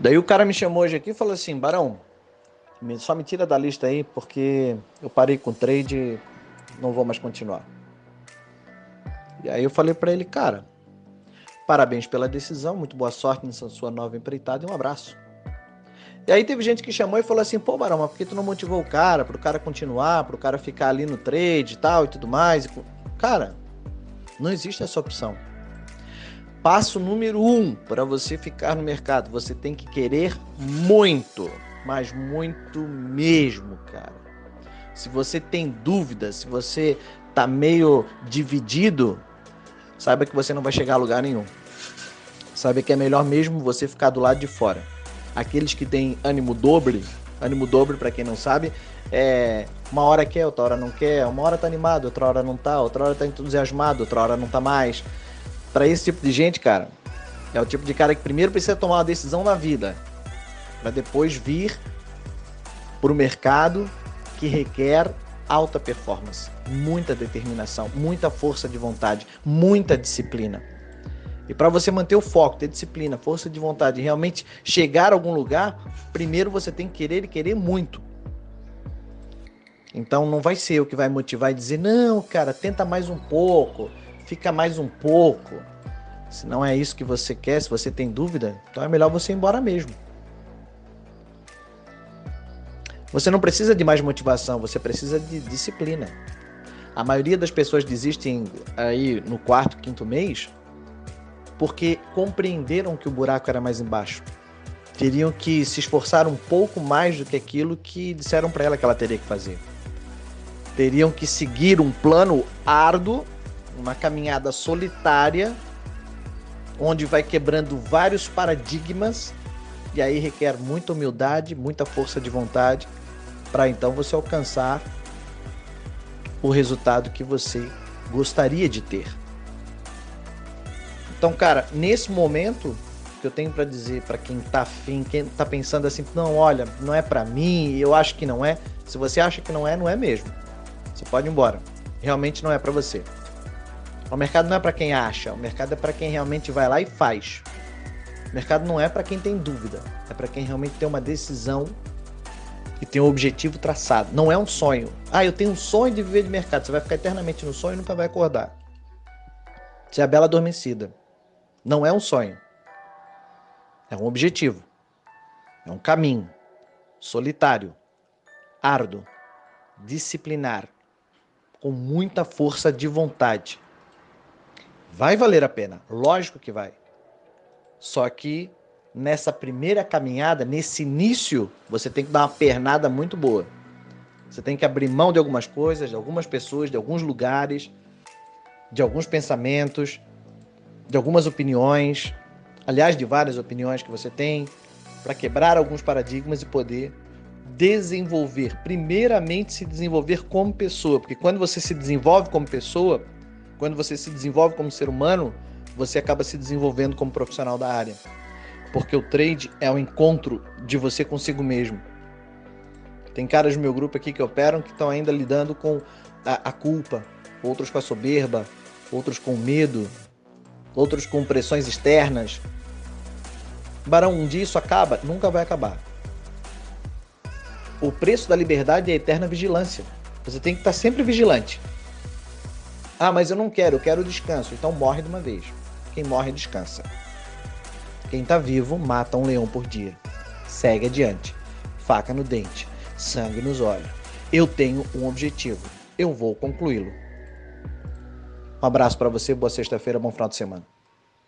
Daí o cara me chamou hoje aqui e falou assim: Barão, só me tira da lista aí, porque eu parei com o trade, não vou mais continuar. E aí eu falei para ele, cara, parabéns pela decisão, muito boa sorte nessa sua nova empreitada e um abraço. E aí teve gente que chamou e falou assim, pô, Barão, mas por que tu não motivou o cara, pro cara continuar, pro cara ficar ali no trade e tal e tudo mais? Cara, não existe essa opção. Passo número um para você ficar no mercado, você tem que querer muito mas muito mesmo, cara. Se você tem dúvidas, se você tá meio dividido, saiba que você não vai chegar a lugar nenhum. Saiba que é melhor mesmo você ficar do lado de fora. Aqueles que têm ânimo dobre, ânimo dobre para quem não sabe, é uma hora quer, outra hora não quer, uma hora tá animado, outra hora não tá, outra hora tá entusiasmado, outra hora não tá mais. Para esse tipo de gente, cara, é o tipo de cara que primeiro precisa tomar uma decisão na vida para depois vir para o mercado que requer alta performance, muita determinação, muita força de vontade, muita disciplina. E para você manter o foco, ter disciplina, força de vontade, realmente chegar a algum lugar, primeiro você tem que querer e querer muito. Então não vai ser o que vai motivar e dizer, não, cara, tenta mais um pouco, fica mais um pouco. Se não é isso que você quer, se você tem dúvida, então é melhor você ir embora mesmo. Você não precisa de mais motivação, você precisa de disciplina. A maioria das pessoas desistem aí no quarto, quinto mês porque compreenderam que o buraco era mais embaixo. Teriam que se esforçar um pouco mais do que aquilo que disseram para ela que ela teria que fazer. Teriam que seguir um plano árduo, uma caminhada solitária, onde vai quebrando vários paradigmas e aí requer muita humildade, muita força de vontade para então você alcançar o resultado que você gostaria de ter. Então, cara, nesse momento que eu tenho para dizer para quem tá afim, quem tá pensando assim, não, olha, não é para mim, eu acho que não é. Se você acha que não é, não é mesmo. Você pode ir embora. Realmente não é para você. O mercado não é para quem acha, o mercado é para quem realmente vai lá e faz. O mercado não é para quem tem dúvida, é para quem realmente tem uma decisão e tem um objetivo traçado. Não é um sonho. Ah, eu tenho um sonho de viver de mercado. Você vai ficar eternamente no sonho e nunca vai acordar. Você é a bela adormecida. Não é um sonho. É um objetivo. É um caminho. Solitário. Árduo. Disciplinar. Com muita força de vontade. Vai valer a pena. Lógico que vai. Só que nessa primeira caminhada, nesse início, você tem que dar uma pernada muito boa. Você tem que abrir mão de algumas coisas, de algumas pessoas, de alguns lugares, de alguns pensamentos, de algumas opiniões, aliás, de várias opiniões que você tem, para quebrar alguns paradigmas e poder desenvolver, primeiramente se desenvolver como pessoa, porque quando você se desenvolve como pessoa, quando você se desenvolve como ser humano, você acaba se desenvolvendo como profissional da área porque o trade é o encontro de você consigo mesmo. Tem caras do meu grupo aqui que operam que estão ainda lidando com a, a culpa, outros com a soberba, outros com medo, outros com pressões externas. Barão, um dia isso acaba? Nunca vai acabar. O preço da liberdade é a eterna vigilância. Você tem que estar sempre vigilante. Ah, mas eu não quero, eu quero descanso. Então morre de uma vez. Quem morre descansa. Quem tá vivo mata um leão por dia. Segue adiante. Faca no dente, sangue nos olhos. Eu tenho um objetivo. Eu vou concluí-lo. Um abraço para você, boa sexta-feira, bom final de semana.